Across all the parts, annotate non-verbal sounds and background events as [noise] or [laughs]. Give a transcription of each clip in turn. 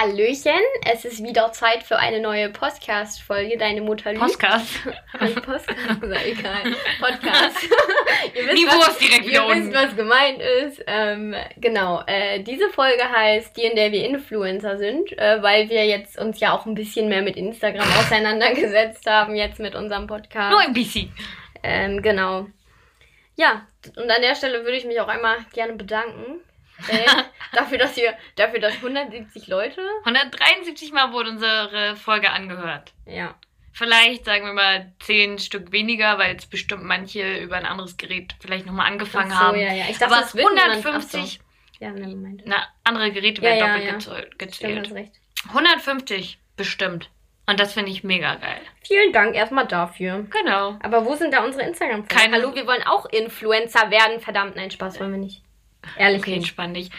Hallöchen, es ist wieder Zeit für eine neue Podcast-Folge. Deine Mutter lügt. Podcast. Podcast, ist egal. Podcast. [laughs] ihr wisst, Niveau was, direkt ihr wisst, was gemeint ist. Ähm, genau, äh, diese Folge heißt die, in der wir Influencer sind, äh, weil wir jetzt uns ja auch ein bisschen mehr mit Instagram auseinandergesetzt haben, jetzt mit unserem Podcast. Nur ein bisschen. Ähm, genau. Ja, und an der Stelle würde ich mich auch einmal gerne bedanken. Äh, dafür, dass wir, dafür, dass 170 Leute, 173 Mal wurde unsere Folge angehört. ja, Vielleicht sagen wir mal 10 Stück weniger, weil jetzt bestimmt manche über ein anderes Gerät vielleicht nochmal angefangen Ach so, haben. ja, ja. Ich dachte, Aber das wird niemand- 150, ach so. Ja, ne, Moment. na, andere Geräte werden ja, doppelt ja. gezählt- Stimmt, recht. 150 bestimmt. Und das finde ich mega geil. Vielen Dank erstmal dafür. Genau. Aber wo sind da unsere instagram Keine- Hallo, wir wollen auch Influencer werden. Verdammt, nein, Spaß wollen wir nicht. Ehrlich Okay, entspann dich.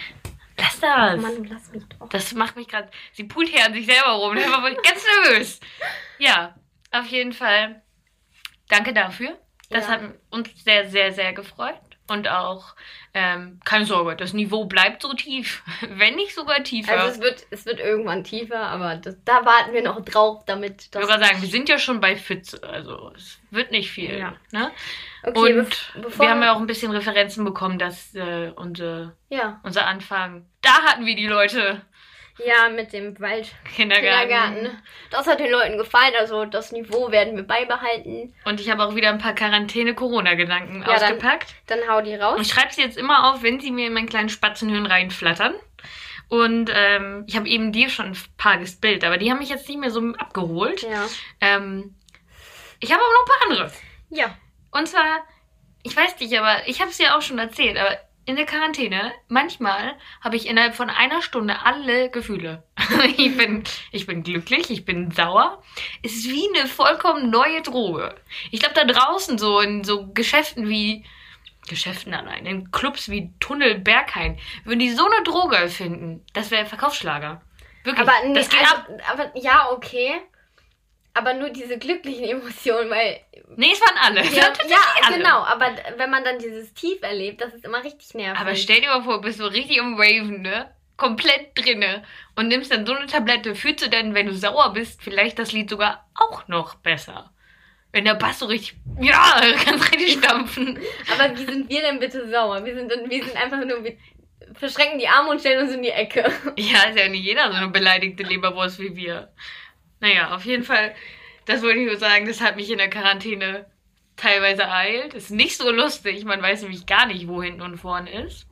Lass Oh das. Mann, lass mich doch. Das macht mich gerade. Sie pult hier an sich selber rum. Da war ich [laughs] ganz nervös. Ja, auf jeden Fall. Danke dafür. Das Ja. hat uns sehr, sehr, sehr gefreut. Und auch, ähm, keine Sorge, das Niveau bleibt so tief. [laughs] Wenn nicht sogar tiefer. Also es wird, es wird irgendwann tiefer, aber das, da warten wir noch drauf, damit ich das... würde sagen, wir sind ja schon bei Pfütze. Also es wird nicht viel. Ja. Ne? Okay, Und bevor wir haben ja auch ein bisschen Referenzen bekommen, dass äh, unsere, Ja, unser Anfang. Da hatten wir die Leute. Ja, mit dem Wald. Kindergarten. Kindergarten. Das hat den Leuten gefallen, also das Niveau werden wir beibehalten. Und ich habe auch wieder ein paar Quarantäne-Corona-Gedanken Ja, dann- ausgepackt. Dann hau die raus. Und ich schreibe sie jetzt immer auf, wenn sie mir in meinen kleinen Spatzenhirn reinflattern. Und ähm, ich habe eben dir schon ein paar gespillt, aber die haben mich jetzt nicht mehr so abgeholt. Ja. Ähm, ich habe aber noch ein paar andere. Ja. Und zwar, ich weiß nicht, aber ich habe es ja auch schon erzählt, aber in der Quarantäne, manchmal habe ich innerhalb von einer Stunde alle Gefühle. [laughs] ich, bin, ich bin glücklich, ich bin sauer. Es ist wie eine vollkommen neue Droge. Ich glaube, da draußen so in so Geschäften wie. Geschäften allein, in Clubs wie Tunnel Berghain, würden die so eine Droge erfinden, das wäre Verkaufsschlager. Wirklich. Aber, nee, das geht also, ab. aber ja, okay. Aber nur diese glücklichen [laughs] Emotionen, weil. Nee, es waren alle. Ja, [laughs] ja alle. genau. Aber wenn man dann dieses Tief erlebt, das ist immer richtig nervig. Aber stell dir mal vor, bist du richtig im Raven, ne? Komplett drinne und nimmst dann so eine Tablette. Fühlst du denn, wenn du sauer bist, vielleicht das Lied sogar auch noch besser? Wenn der Bass so richtig, ja, [laughs] kannst richtig stampfen. Aber wie sind wir denn bitte sauer? Wir sind, wir sind einfach nur, wir verschränken die Arme und stellen uns in die Ecke. Ja, ist ja nicht jeder so eine beleidigte Leberwurst wie wir. Naja, auf jeden Fall, das wollte ich nur sagen, das hat mich in der Quarantäne teilweise ereilt. Ist nicht so lustig, man weiß nämlich gar nicht, wo hinten und vorn ist.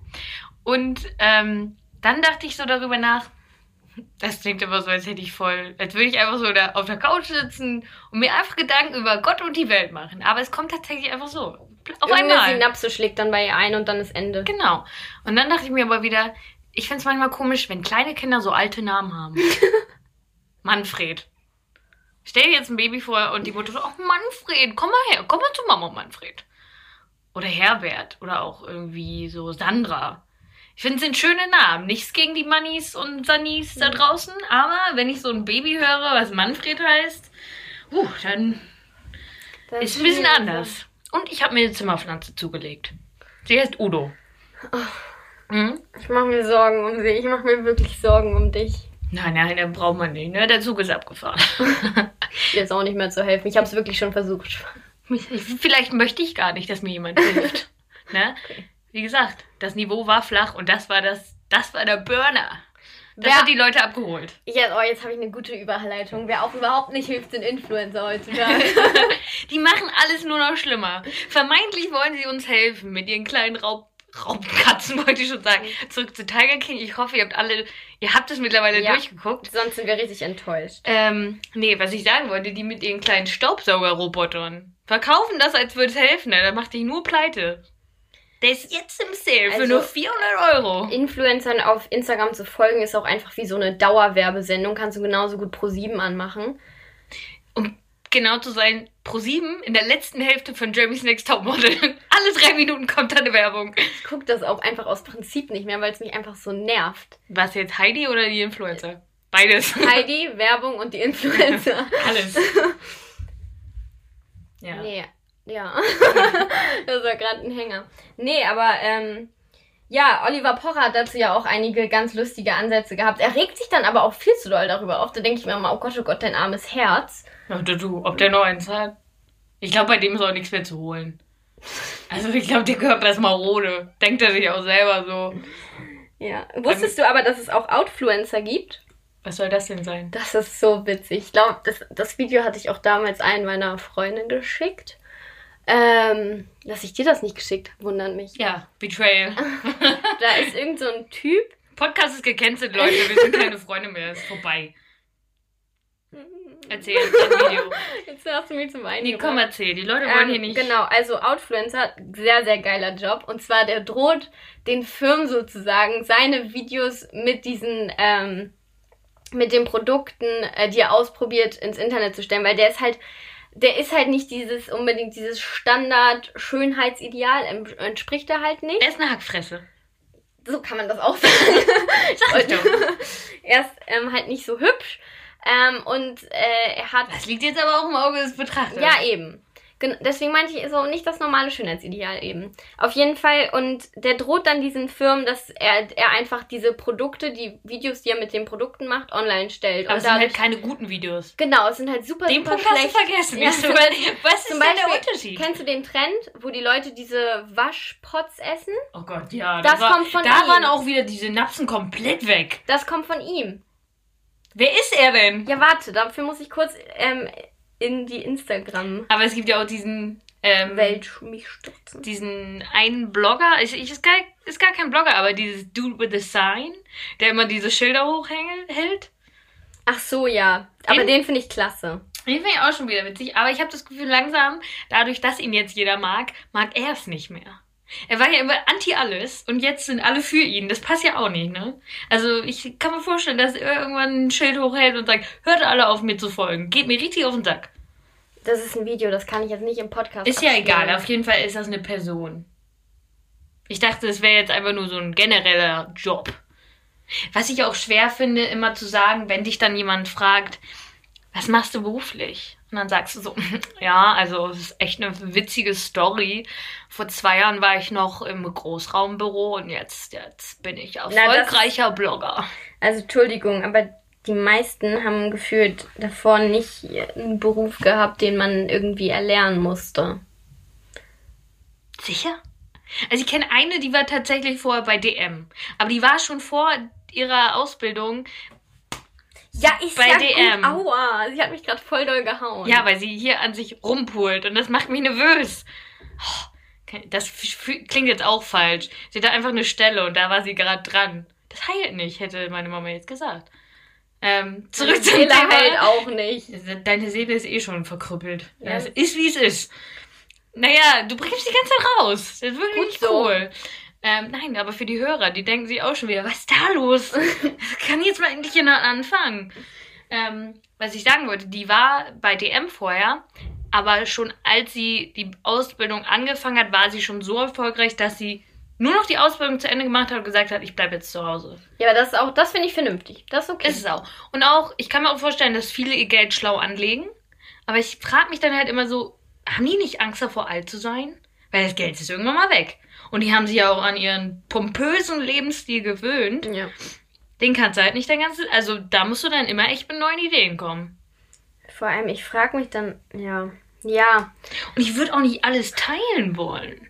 Und ähm, dann dachte ich so darüber nach, das klingt immer so, als hätte ich voll, als würde ich einfach so da auf der Couch sitzen und mir einfach Gedanken über Gott und die Welt machen. Aber es kommt tatsächlich einfach so. Auf Irgendeine einmal. Synapse schlägt dann bei ihr ein und dann ist Ende. Genau. Und dann dachte ich mir aber wieder, ich finde es manchmal komisch, wenn kleine Kinder so alte Namen haben. [laughs] Manfred. Stell dir jetzt ein Baby vor und die Mutter so, oh Manfred, komm mal her, komm mal zu Mama, Manfred. Oder Herbert oder auch irgendwie so Sandra. Ich finde, es sind schöne Namen. Nichts gegen die Mannis und Sannis da draußen, aber wenn ich so ein Baby höre, was Manfred heißt, uh, dann Das ist ein bisschen anders. Und ich habe mir eine Zimmerpflanze zugelegt. Sie heißt Udo. Mhm. Ich mache mir Sorgen um sie. Ich mache mir wirklich Sorgen um dich. Nein, nein, den braucht man nicht. Ne? Der Zug ist abgefahren. [laughs] Jetzt auch nicht mehr zu helfen. Ich habe es wirklich schon versucht. [laughs] Vielleicht möchte ich gar nicht, dass mir jemand hilft. [laughs] ne? Wie gesagt, das Niveau war flach und das war das, das war der Burner. Das Wer- hat die Leute abgeholt. Jetzt, oh, jetzt habe ich eine gute Überleitung. Wer auch überhaupt nicht hilft, sind Influencer heutzutage. Die machen alles nur noch schlimmer. Vermeintlich wollen sie uns helfen mit ihren kleinen Raub Raubkatzen, [laughs] wollte ich schon sagen. Zurück zu Tiger King. Ich hoffe, ihr habt alle, ihr habt es mittlerweile Ja. durchgeguckt. Sonst sind wir richtig enttäuscht. Ähm, nee, was ich sagen wollte, die mit ihren kleinen Staubsaugerrobotern verkaufen das, als würde es helfen. Ne? Da macht dich nur pleite. Der ist jetzt im Sale für Also- nur 400 Euro. Influencern auf Instagram zu folgen ist auch einfach wie so eine Dauerwerbesendung. Kannst du genauso gut pro 7 anmachen. Um genau zu sein, Pro7 in der letzten Hälfte von Jeremy's Next Topmodel. [laughs] Alle drei Minuten kommt da eine Werbung. Ich gucke das auch einfach aus Prinzip nicht mehr, weil es mich einfach so nervt. Was jetzt, Heidi oder die Influencer? Beides. Heidi, Werbung und die Influencer. [laughs] Alles. [laughs] Ja. Nee, ja. das war gerade ein Hänger. Nee, aber ähm, Ja, Oliver Pocher hat dazu ja auch einige ganz lustige Ansätze gehabt. Er regt sich dann aber auch viel zu doll darüber auf. Da denke ich mir immer, oh Gott, oh Gott, dein armes Herz. Ja, du, du, ob der noch eins hat? Ich glaube, bei dem ist auch nichts mehr zu holen. Also ich glaube, der Körper ist marode. Denkt er sich auch selber so. Ja. Wusstest du aber, dass es auch Outfluencer gibt? Was soll das denn sein? Das ist so witzig. Ich glaube, das, das Video hatte ich auch damals einen meiner Freundinnen geschickt. Ähm, dass ich dir das nicht geschickt habe, wundert mich. Ja, Betrayal. [laughs] [laughs] Da ist irgend so ein Typ. Podcast ist gecancelt, Leute. Wir sind keine Freunde mehr. Ist vorbei. [laughs] Erzähl, dein Video. Jetzt hast du mich zum Weinen Nee, komm, erzähl. Die Leute wollen Ähm, hier nicht. Genau, also Outfluencer, sehr, sehr geiler Job. Und zwar, der droht den Firmen sozusagen seine Videos mit diesen, ähm, mit den Produkten, äh, die er ausprobiert, ins Internet zu stellen, weil der ist halt, der ist halt nicht dieses, unbedingt dieses Standard-Schönheitsideal, entspricht er halt nicht. Er ist eine Hackfresse. So kann man das auch sagen. [laughs] Sag ich doch. [laughs] er ist ähm, halt nicht so hübsch. Ähm, und äh, er hat Das liegt jetzt aber auch im Auge des Betrachters. Ja, eben. Gen deswegen meinte ich so nicht das normale Schönheitsideal eben. Auf jeden Fall. Und der droht dann diesen Firmen, dass er, er einfach diese Produkte, die Videos, die er mit den Produkten macht, online stellt. Aber und es sind halt keine guten Videos. genau, es sind halt super, Den super Punkt hast du schlecht. vergessen. Ja. Weißt du, weil- Was ist [laughs] Zum denn der Unterschied? kennst du den Trend, wo die Leute diese Waschpots essen? Oh Gott, ja. Das war, kommt von Da ihm. waren auch wieder die Synapsen komplett weg. Das kommt von ihm. Wer ist er denn? Ja, warte, dafür muss ich kurz ähm, in die Instagram-Welt Aber es gibt ja auch diesen. Ähm, mich stürzen. diesen einen Blogger, ich, ich, ist, gar, ist gar kein Blogger, aber dieses Dude with a Sign, der immer diese Schilder hochhält. Ach so, ja. Aber Den- den finde ich klasse. Den finde ich auch schon wieder witzig, aber ich habe das Gefühl, langsam, dadurch, dass ihn jetzt jeder mag, mag er es nicht mehr. Er war ja immer anti alles und jetzt sind alle für ihn. Das passt ja auch nicht, ne? Also ich kann mir vorstellen, dass er irgendwann ein Schild hochhält und sagt, hört alle auf mir zu folgen. Geht mir richtig auf den Sack. Das ist ein Video, das kann ich jetzt nicht im Podcast Ist ja abspielen. egal, auf jeden Fall ist das eine Person. Ich dachte, es wäre jetzt einfach nur so ein genereller Job. Was ich auch schwer finde, immer zu sagen, wenn dich dann jemand fragt, was machst du beruflich? Und dann sagst du so, [laughs] ja, also es ist echt eine witzige Story. Vor zwei Jahren war ich noch im Großraumbüro und jetzt, jetzt bin ich erfolgreicher Blogger. Also Entschuldigung, aber die meisten haben gefühlt davor nicht einen Beruf gehabt, den man irgendwie erlernen musste. Sicher? Also ich kenne eine, die war tatsächlich vorher bei DM. Aber die war schon vor ihrer Ausbildung Ja, ich Bei ja DM. Gut, aua, sie hat mich gerade voll doll gehauen. Ja, weil sie hier an sich rumpult und das macht mich nervös. Oh, Das klingt jetzt auch falsch. Sie hat einfach eine Stelle und da war sie gerade dran. Das heilt nicht, hätte meine Mama jetzt gesagt. Ähm, zurück Meine zum Seele Thema. halt auch nicht. Deine Seele ist eh schon verkrüppelt. Ja. Es ist, wie es ist. Naja, du bringst die ganze Zeit raus. Das ist wirklich Gut nicht so. Ähm, nein, aber für die Hörer, die denken sich auch schon wieder, was ist da los? [laughs] Kann jetzt mal endlich jemand anfangen. Ähm, was ich sagen wollte, die war bei DM vorher, aber schon als sie die Ausbildung angefangen hat, war sie schon so erfolgreich, dass sie nur noch die Ausbildung zu Ende gemacht hat und gesagt hat, ich bleibe jetzt zu Hause. Ja, aber das ist auch, das finde ich vernünftig. Das ist okay. Ist es auch. Und auch, ich kann mir auch vorstellen, dass viele ihr Geld schlau anlegen. Aber ich frage mich dann halt immer so, haben die nicht Angst davor, alt zu sein? Weil das Geld ist irgendwann mal weg. Und die haben sich ja auch an ihren pompösen Lebensstil gewöhnt. ja. Den kannst du halt nicht dein ganzes... Also da musst du dann immer echt mit neuen Ideen kommen. Vor allem, ich frage mich dann, ja. Ja, Und ich würde auch nicht alles teilen wollen.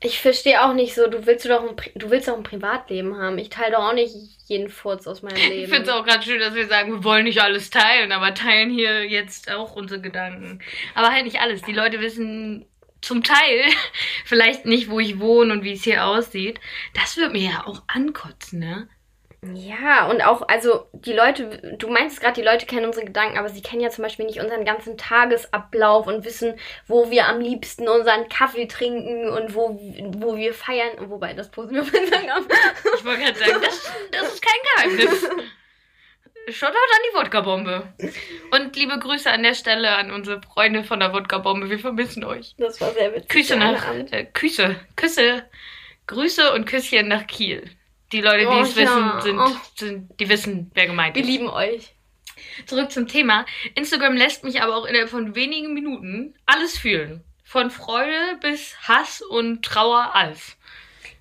ich verstehe auch nicht so, du willst doch ein, Pri- du willst doch ein Privatleben haben. Ich teile doch auch nicht jeden Furz aus meinem [laughs] Leben. Ich finde es auch gerade schön, dass wir sagen, wir wollen nicht alles teilen, aber teilen hier jetzt auch unsere Gedanken. Aber halt nicht alles. Die Leute wissen zum Teil [laughs] vielleicht nicht, wo ich wohne und wie es hier aussieht. Das wird mir ja auch ankotzen, ne? Ja, und auch, also die Leute, du meinst gerade, die Leute kennen unsere Gedanken, aber sie kennen ja zum Beispiel nicht unseren ganzen Tagesablauf und wissen, wo wir am liebsten unseren Kaffee trinken und wo, wo wir feiern. Wobei, das posten wir auf Instagram. Ich wollte gerade sagen, das, das ist kein Geheimnis. [laughs] Shoutout an die Wodka-Bombe. Und liebe Grüße an der Stelle an unsere Freunde von der Wodka-Bombe. Wir vermissen euch. Das war sehr witzig. Küsse nach, äh, Küsse, Küsse, Grüße und Küsschen nach Kiel. Die Leute, die Oh, es wissen, ja. sind, Oh. sind, die wissen, wer gemeint Wir ist. lieben euch. Zurück zum Thema. Instagram lässt mich aber auch innerhalb von wenigen Minuten alles fühlen. Von Freude bis Hass und Trauer, alles.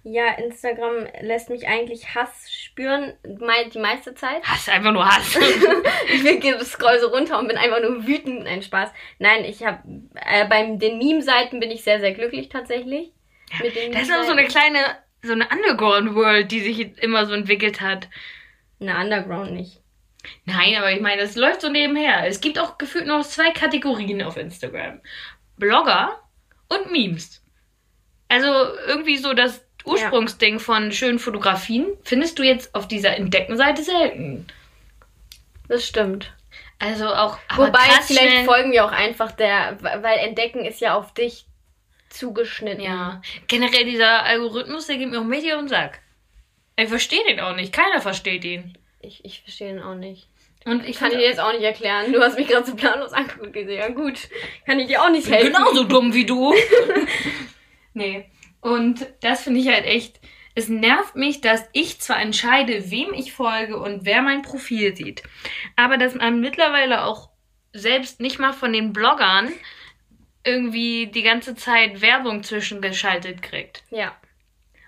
Ja, Instagram lässt mich eigentlich Hass spüren, die meiste Zeit. Hass, einfach nur Hass. [laughs] ich scroll so runter und bin einfach nur wütend. Nein, Spaß. Nein, ich habe äh, bei den Meme-Seiten bin ich sehr, sehr glücklich tatsächlich. Mit den Das ist auch so eine kleine, so eine Underground-World, die sich immer so entwickelt hat. Na, Underground nicht. Nein, aber ich meine, es läuft so nebenher. Es gibt auch gefühlt nur zwei Kategorien auf Instagram. Blogger und Memes. Also irgendwie so das Ursprungsding von schönen Fotografien findest du jetzt auf dieser Entdeckenseite selten. Das stimmt. Also auch Wobei, vielleicht folgen wir auch einfach der, weil Entdecken ist ja auf dich zugeschnitten. Ja, generell dieser Algorithmus, der geht mir auch mächtig auf den Sack. Ich verstehe den auch nicht. Keiner versteht ihn. Ich, ich verstehe ihn auch nicht. Und ich kann dir jetzt auch nicht erklären. Du hast mich gerade so planlos angeguckt. Ja gut, kann ich dir auch nicht Ich bin helfen. genauso dumm wie du. [laughs] nee. Und das finde ich halt echt. Es nervt mich, dass ich zwar entscheide, wem ich folge und wer mein Profil sieht, aber dass man mittlerweile auch selbst nicht mal von den Bloggern irgendwie die ganze Zeit Werbung zwischengeschaltet kriegt. Ja.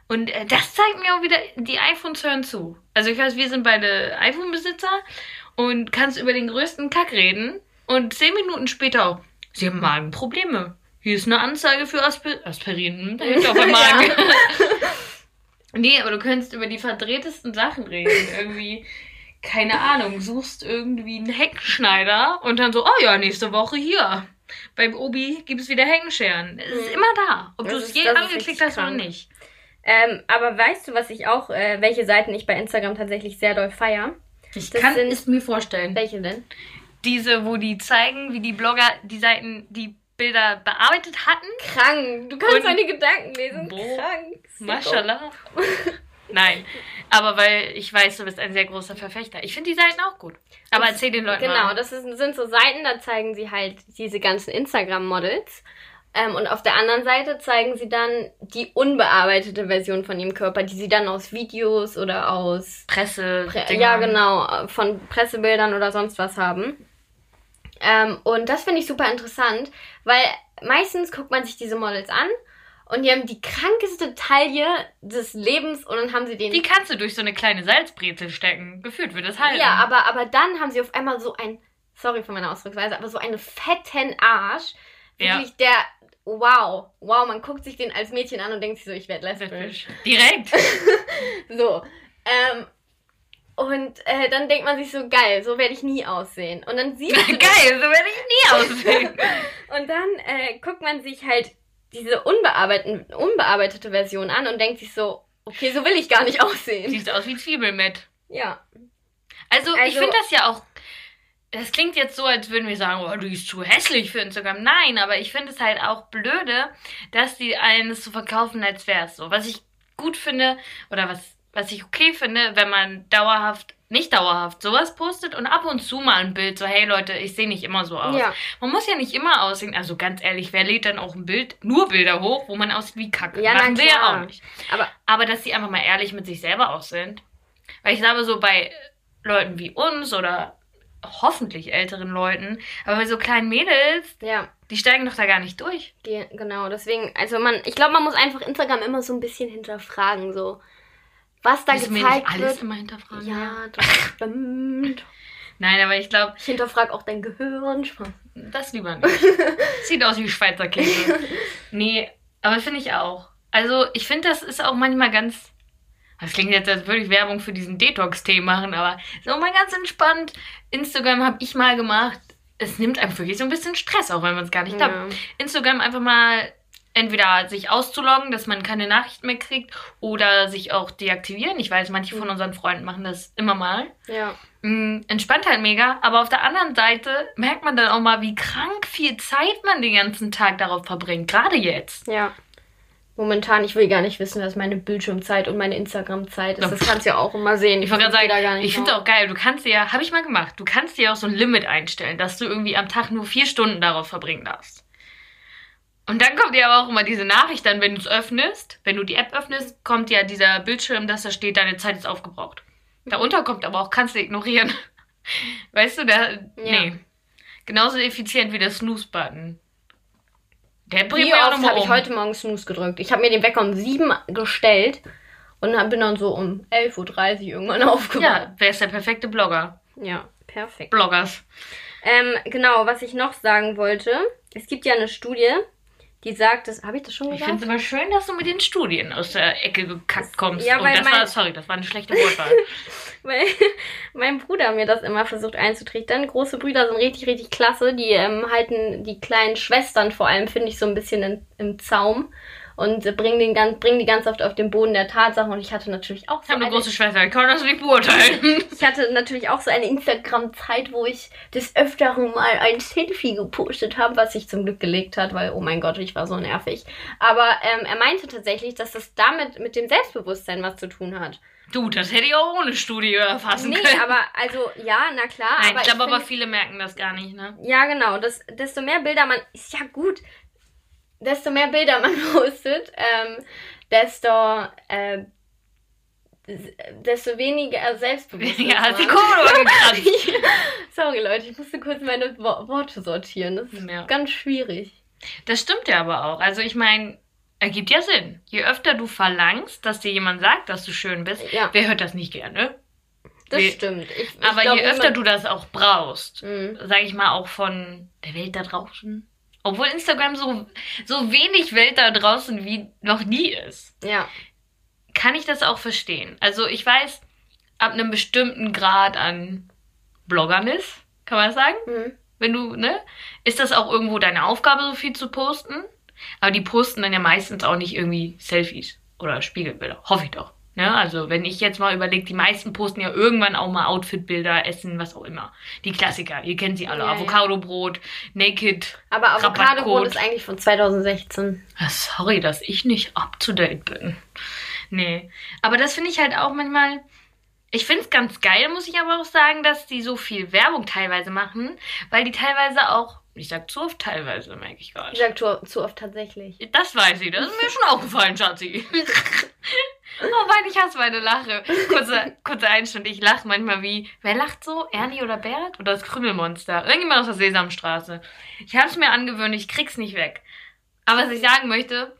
Und äh, das zeigt mir auch wieder, die iPhones hören zu. Also ich weiß, wir sind beide iPhone-Besitzer und kannst über den größten Kack reden und zehn Minuten später auch, sie haben Magenprobleme. Hier ist eine Anzeige für Asper Aspirin. Hm, Da hilft auch [laughs] beim Magen. [laughs] nee, aber du könntest über die verdrehtesten Sachen reden. Irgendwie, keine Ahnung, suchst irgendwie einen Heckenschneider und dann so, oh ja, nächste Woche hier. Beim Obi gibt es wieder Heckenscheren. Es ist Mhm. immer da. Ob du es je angeklickt hast oder nicht. Ähm, aber weißt du, was ich auch, äh, welche Seiten ich bei Instagram tatsächlich sehr doll feier? Ich Das kann sind- es mir vorstellen. Welche denn? Diese, wo die zeigen, wie die Blogger die Seiten, die Bilder bearbeitet hatten. Krank. Du kannst deine Gedanken lesen. Boah. Krank. Sicko. Mashallah. [laughs] Nein, aber weil ich weiß, du bist ein sehr großer Verfechter. Ich finde die Seiten auch gut. Aber Das- erzähl den Leuten Genau, mal. das ist, sind so Seiten, da zeigen sie halt diese ganzen Instagram-Models. Ähm, und auf der anderen Seite zeigen sie dann die unbearbeitete Version von ihrem Körper, die sie dann aus Videos oder aus Presse. Pre ja, genau, von Pressebildern oder sonst was haben. Ähm, und das finde ich super interessant, weil meistens guckt man sich diese Models an und die haben die krankeste Taille des Lebens und dann haben sie den. Die kannst du durch so eine kleine Salzbrezel stecken. Gefühlt wird das halten. ja, aber, aber dann haben sie auf einmal so ein, sorry für meine Ausdrucksweise, aber so einen fetten Arsch. Ja. Wirklich der, wow, wow, man guckt sich den als Mädchen an und denkt sich so, ich werde lesbisch. Direkt. [laughs] So. Ähm, und äh, dann denkt man sich so, geil, so werde ich nie aussehen. Und dann siehst du das, [laughs] Geil, so werde ich nie [laughs] aussehen. und dann äh, guckt man sich halt diese unbearbeitete Version an und denkt sich so, okay, so will ich gar nicht aussehen. Siehst aus wie Zwiebelmett. Ja. Also, ich Also- finde das ja auch. Das klingt jetzt so, als würden wir sagen, oh, du bist zu hässlich für Instagram. Nein, aber ich finde es halt auch blöde, dass die einen es so verkaufen, als wäre es so. Was ich gut finde, oder was, was ich okay finde, wenn man dauerhaft, nicht dauerhaft, sowas postet und ab und zu mal ein Bild, so, hey Leute, ich sehe nicht immer so aus. Ja. Man muss ja nicht immer aussehen. Also ganz ehrlich, wer lädt dann auch ein Bild, nur Bilder hoch, wo man aussieht wie Kacke? Ja, na Machen wir ja auch nicht. Aber Aber dass die einfach mal ehrlich mit sich selber aus sind. Weil ich glaube, so bei Leuten wie uns oder hoffentlich älteren Leuten, aber bei so kleinen Mädels, ja, die steigen doch da gar nicht durch. ge- genau, deswegen, also man, ich glaube, man muss einfach Instagram immer so ein bisschen hinterfragen, so, was da Müssen wir gezeigt nicht alles wird. immer hinterfragen. Ja, das stimmt. [laughs] Nein, aber ich glaube, Ich hinterfrage auch dein Gehirn. Das lieber nicht. [laughs] Sieht aus wie Schweizer Käse. [laughs] nee, aber finde ich auch. Also, ich finde, das ist auch manchmal ganz. Das klingt jetzt, als würde ich Werbung für diesen Detox-Tee machen, aber so mal ganz entspannt. Instagram habe ich mal gemacht. Es nimmt einem wirklich so ein bisschen Stress, auch wenn man es gar nicht glaubt. Ja. Instagram einfach mal entweder sich auszuloggen, dass man keine Nachrichten mehr kriegt, oder sich auch deaktivieren. Ich weiß, manche von unseren Freunden machen das immer mal. ja. Mm, entspannt halt mega, aber auf der anderen Seite merkt man dann auch mal, wie krank viel Zeit man den ganzen Tag darauf verbringt, gerade jetzt. Ja. Momentan, ich will gar nicht wissen, was meine Bildschirmzeit und meine Instagram-Zeit ist. Das kannst du ja auch immer sehen. Ich wollte gerade sagen, ich finde drauf. auch geil, du kannst dir ja, habe ich mal gemacht, du kannst dir auch so ein Limit einstellen, dass du irgendwie am Tag nur vier Stunden darauf verbringen darfst. Und dann kommt ja aber auch immer diese Nachricht dann, wenn du es öffnest, wenn du die App öffnest, kommt ja dieser Bildschirm, dass da steht, deine Zeit ist aufgebraucht. Darunter kommt aber auch, kannst du ignorieren. [laughs] Weißt du, da, nee. Genauso effizient wie der Snooze-Button. Der bringt Wie oft habe um. ich heute Morgen Snooze gedrückt? Ich habe mir den Wecker um 7 gestellt und bin dann so um 11.30 Uhr irgendwann [laughs] aufgewacht. Ja, wer ist der perfekte Blogger? ja perfekt. Bloggers. Ähm, genau, was ich noch sagen wollte. Es gibt ja eine Studie, die sagt, das habe ich das schon Ich gesagt? finde es immer schön, dass du mit den Studien aus der Ecke gekackt kommst. Ja, Und weil das mein- war, sorry, das war eine schlechte Wortwahl. [laughs] Weil [laughs] mein Bruder mir das immer versucht einzutrichtern. Große Brüder sind richtig, richtig klasse. Die ähm, halten die kleinen Schwestern vor allem, finde ich, so ein bisschen in, im Zaum. Und bringen, den ganz, bringen die ganz oft auf den Boden der Tatsachen. Und ich hatte natürlich auch Ich so habe eine eine, große Schwester, ich kann das nicht beurteilen. [laughs] ich hatte natürlich auch so eine Instagram-Zeit, wo ich des Öfteren mal ein Selfie gepostet habe, was sich zum Glück gelegt hat, weil, oh mein Gott, ich war so nervig. Aber ähm, er meinte tatsächlich, dass das damit mit dem Selbstbewusstsein was zu tun hat. Du, das hätte ich auch ohne Studie erfassen Nee, können. aber also ja, na klar. Nein, aber ich glaube aber viele merken das gar nicht, ne? Ja, genau. Das, desto mehr Bilder man. Ist ja gut. Desto mehr Bilder man [laughs] postet, ähm, desto. Äh, desto weniger Selbstbewusstsein. [laughs] Ja, die Kurve gekratzt. Sorry, Leute, ich musste kurz meine Wo Worte sortieren. Das ist Ja. ganz schwierig. Das stimmt ja aber auch. Also ich meine, ergibt ja Sinn. Je öfter du verlangst, dass dir jemand sagt, dass du schön bist, Ja, wer hört das nicht gerne? das Nee. stimmt. Ich, ich Aber glaub, je öfter du das auch brauchst, Mhm. sage ich mal auch von der Welt da draußen, obwohl Instagram so, so wenig Welt da draußen wie noch nie ist, Ja. kann ich das auch verstehen. Also ich weiß, ab einem bestimmten Grad an Bloggernis, kann man das sagen? Mhm. wenn du, ne? Ist das auch irgendwo deine Aufgabe, so viel zu posten? Aber die posten dann ja meistens auch nicht irgendwie Selfies oder Spiegelbilder. Hoffe ich doch. Ne? Also, wenn ich jetzt mal überlege, die meisten posten ja irgendwann auch mal Outfitbilder, Essen, was auch immer. Die Klassiker, ihr kennt sie alle. Ja. Avocado-Brot, Naked. Aber Avocado-Brot ist eigentlich von 2016. Ah, Sorry, dass ich nicht up to date bin. Nee. Aber das finde ich halt auch manchmal. Ich finde es ganz geil, muss ich aber auch sagen, dass die so viel Werbung teilweise machen, weil die teilweise auch, ich sag zu oft teilweise, merke ich gerade. Ich sag zu, zu oft tatsächlich. Das weiß ich, das ist mir schon aufgefallen, Schatzi. [laughs] oh Mann, ich hasse meine Lache. Kurze, kurze Einschnitt, ich lache manchmal wie, wer lacht so? Ernie oder Bert? Oder das Krümmelmonster? Irgendjemand aus der Sesamstraße. Ich habe es mir angewöhnt, ich krieg's nicht weg. Aber was ich sagen möchte,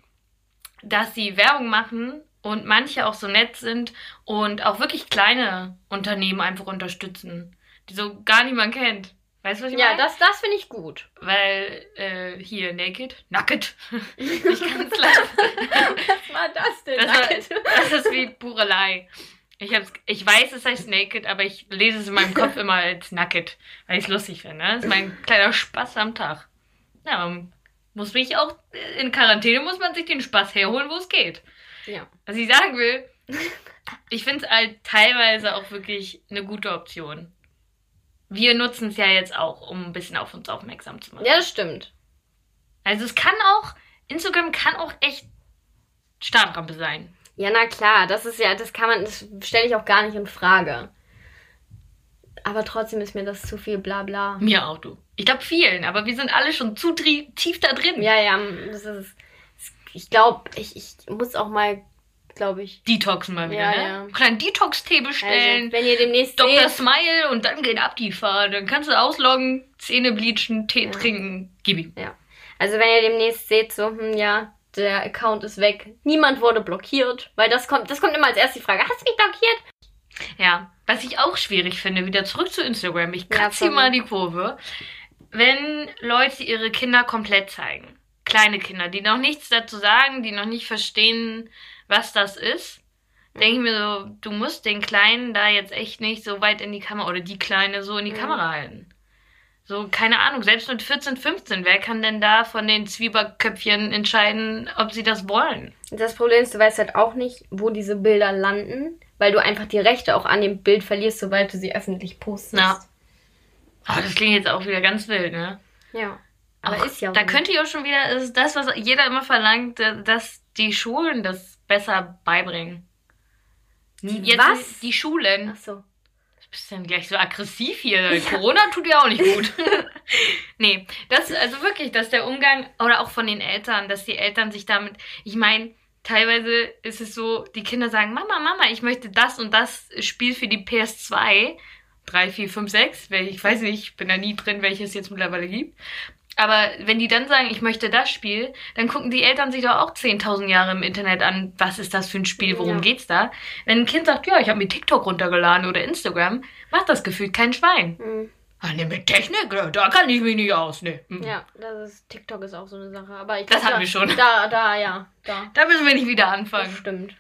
dass sie Werbung machen und manche auch so nett sind und auch wirklich kleine Unternehmen einfach unterstützen, die so gar niemand kennt. Weißt du, was ich Ja, meine? das, das finde ich gut. Weil äh, hier Naked, [laughs] [laughs] ich kann es leider. Was war das denn? Das, war, das ist wie Purelei. Ich, hab's, ich weiß, es heißt Naked, aber ich lese es in meinem Kopf immer als Nugget, weil ich es lustig finde. Ne? Das ist mein kleiner Spaß am Tag. Ja, man muss mich auch in Quarantäne muss man sich den Spaß herholen, wo es geht. Ja. Was ich sagen will, ich finde es halt teilweise auch wirklich eine gute Option. Wir nutzen es ja jetzt auch, um ein bisschen auf uns aufmerksam zu machen. ja, das stimmt. Also es kann auch, Instagram kann auch echt Startrampe sein. Ja, na klar, das ist ja, das kann man, das stelle ich auch gar nicht in Frage. Aber trotzdem ist mir das zu viel Blabla. Mir auch, du. Ich glaube vielen, aber wir sind alle schon zu tief da drin. Ja, ja, das ist. Ich glaube, ich, ich muss auch mal, glaube ich. Detoxen mal wieder, Ja, ne? ja. Einen kleinen Detox-Tee bestellen. Also, wenn ihr demnächst Dr. seht, Smile und dann geht ab die Fahrt. Dann kannst du ausloggen, Zähne bleachen, Tee Ja. trinken. Gib ihm. also wenn ihr demnächst seht, so, hm, ja, der Account ist weg. Niemand wurde blockiert, weil das kommt, das kommt immer als erste die Frage. Hast du mich blockiert? Ja, was ich auch schwierig finde, wieder zurück zu Instagram. Ich Ja, kratze hier mal die Kurve. Wenn Leute ihre Kinder komplett zeigen. Kleine Kinder, die noch nichts dazu sagen, die noch nicht verstehen, was das ist. Denke ich mir so, du musst den Kleinen da jetzt echt nicht so weit in die Kamera oder die Kleine so in die Mhm. Kamera halten. So, keine Ahnung, selbst mit 14, 15, wer kann denn da von den Zwieberköpfchen entscheiden, ob sie das wollen? Das Problem ist, du weißt halt auch nicht, wo diese Bilder landen, weil du einfach die Rechte auch an dem Bild verlierst, sobald du sie öffentlich postest. Ja. Aber das klingt jetzt auch wieder ganz wild, ne? Ja. Aber Ach, ist ja Da so. könnte ich auch schon wieder, das ist das, was jeder immer verlangt, dass die Schulen das besser beibringen. Die Jetzt was? Die Schulen. Ach so. Bist du denn gleich so aggressiv hier? Corona tut dir auch nicht gut. [laughs] nee, das, also wirklich, dass der Umgang, oder auch von den Eltern, dass die Eltern sich damit, ich meine, teilweise ist es so, die Kinder sagen, Mama, Mama, ich möchte das und das Spiel für die PS2. 3, 4, 5, 6, ich weiß nicht, ich bin da nie drin, welches es jetzt mittlerweile gibt. Aber wenn die dann sagen, ich möchte das Spiel, dann gucken die Eltern sich doch auch 10.000 Jahre im Internet an, was ist das für ein Spiel, worum Ja. geht's da? Wenn ein Kind sagt, ja, ich habe mir TikTok runtergeladen oder Instagram, macht das gefühlt kein Schwein. Hm. Ah, ne, mit Technik, da kann ich mich nicht aus, ne. Hm. Ja, das ist, TikTok ist auch so eine Sache. Aber ich Das hatten da, wir schon. Da, da, ja, da. Da müssen wir nicht wieder Das anfangen. stimmt.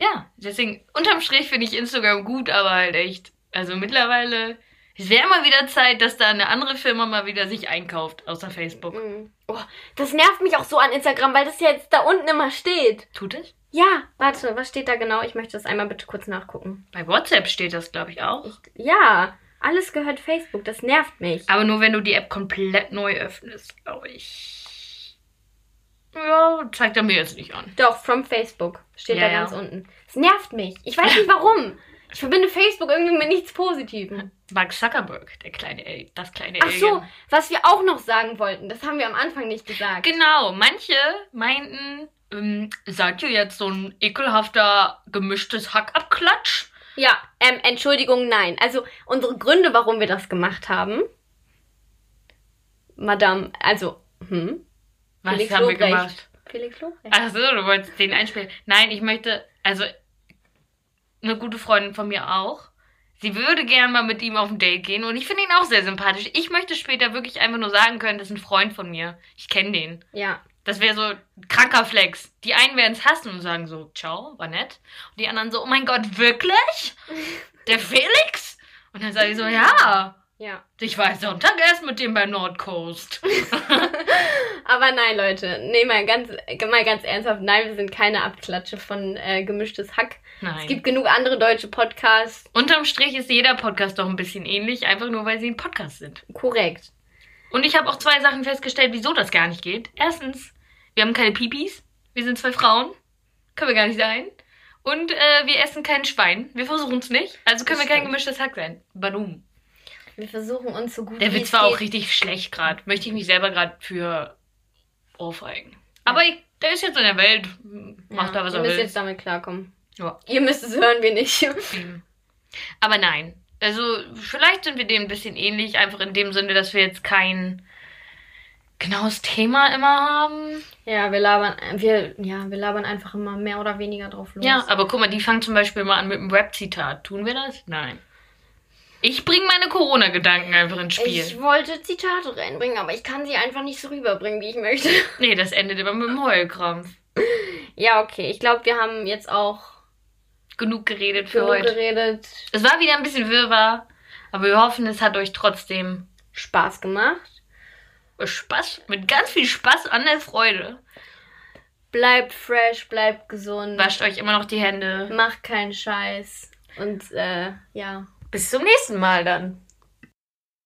Ja, deswegen, unterm Strich finde ich Instagram gut, aber halt echt, also mittlerweile, es wäre mal wieder Zeit, dass da eine andere Firma mal wieder sich einkauft, außer Facebook. Mhm. Oh, das nervt mich auch so an Instagram, weil das jetzt da unten immer steht. Tut es? Ja, warte, was steht da genau? Ich möchte das einmal bitte kurz nachgucken. Bei WhatsApp steht das, glaube ich, auch. Ich, ja, alles gehört Facebook. Das nervt mich. Aber nur wenn du die App komplett neu öffnest, glaube ich. Ja, zeigt er mir jetzt nicht an. Doch, from Facebook steht Ja, da ja. ganz unten. Es nervt mich. Ich weiß nicht warum. [laughs] Ich verbinde Facebook irgendwie mit nichts Positivem. Mark Zuckerberg, der kleine El das kleine Ach so, Alien. was wir auch noch sagen wollten, das haben wir am Anfang nicht gesagt. Genau, manche meinten, ähm, seid ihr jetzt so ein ekelhafter gemischtes Hackabklatsch? Ja, ähm, Entschuldigung, nein. Also unsere Gründe, warum wir das gemacht haben. Madame, also, hm? Was Felix haben wir Lobrecht. gemacht? Felix Lobrecht. Ach so, du wolltest den einspielen. Nein, ich möchte, also eine gute Freundin von mir auch. Sie würde gern mal mit ihm auf ein Date gehen und ich finde ihn auch sehr sympathisch. Ich möchte später wirklich einfach nur sagen können, das ist ein Freund von mir. Ich kenne den. Ja, Das wäre so kranker Flex. Die einen werden es hassen und sagen so, ciao, war nett. Und die anderen so, oh mein Gott, wirklich? [laughs] Der Felix? Und dann sage ich so, ja. Ja. Ich war Sonntag erst mit dem bei Nordcoast. [laughs] [laughs] Aber nein, Leute, nee, mal ganz, mal ganz ernsthaft, nein, wir sind keine Abklatsche von äh, gemischtes Hack. Nein. Es gibt genug andere deutsche Podcasts. Unterm Strich ist jeder Podcast doch ein bisschen ähnlich, einfach nur weil sie ein Podcast sind. Korrekt. Und ich habe auch zwei Sachen festgestellt, wieso das gar nicht geht. Erstens, wir haben keine Pipis. Wir sind zwei Frauen. Können wir gar nicht sein. Und äh, wir essen kein Schwein. Wir versuchen es nicht. Also können Das wir kein stimmt. gemischtes Hack sein. Warum? Wir versuchen uns so gut Der Witz war auch geht. richtig schlecht gerade. Möchte ich mich selber gerade für ohrfeigen. Aber ich, der ist jetzt in der Welt. Macht ja, da, was ihr er müsst will. jetzt damit klarkommen. Ja. Ihr müsst es hören, wir nicht. [laughs] Aber nein. Also, vielleicht sind wir dem ein bisschen ähnlich, einfach in dem Sinne, dass wir jetzt kein genaues Thema immer haben. Ja, wir labern, wir, ja, wir labern einfach immer mehr oder weniger drauf los. Ja, aber guck mal, die fangen zum Beispiel mal an mit einem Rap-Zitat. Tun wir das? Nein. Ich bringe meine Corona-Gedanken einfach ins Spiel. Ich wollte Zitate reinbringen, aber ich kann sie einfach nicht so rüberbringen, wie ich möchte. [laughs] Nee, das endet immer mit dem Heulkrampf. Ja, okay. Ich glaube, wir haben jetzt auch Genug geredet für genug heute. geredet. Es war wieder ein bisschen wirrwarr, aber wir hoffen, es hat euch trotzdem Spaß gemacht. Spaß, mit ganz viel Spaß an der Freude. Bleibt fresh, bleibt gesund. Wascht euch immer noch die Hände. Macht keinen Scheiß. Und äh, ja. Bis zum nächsten Mal dann.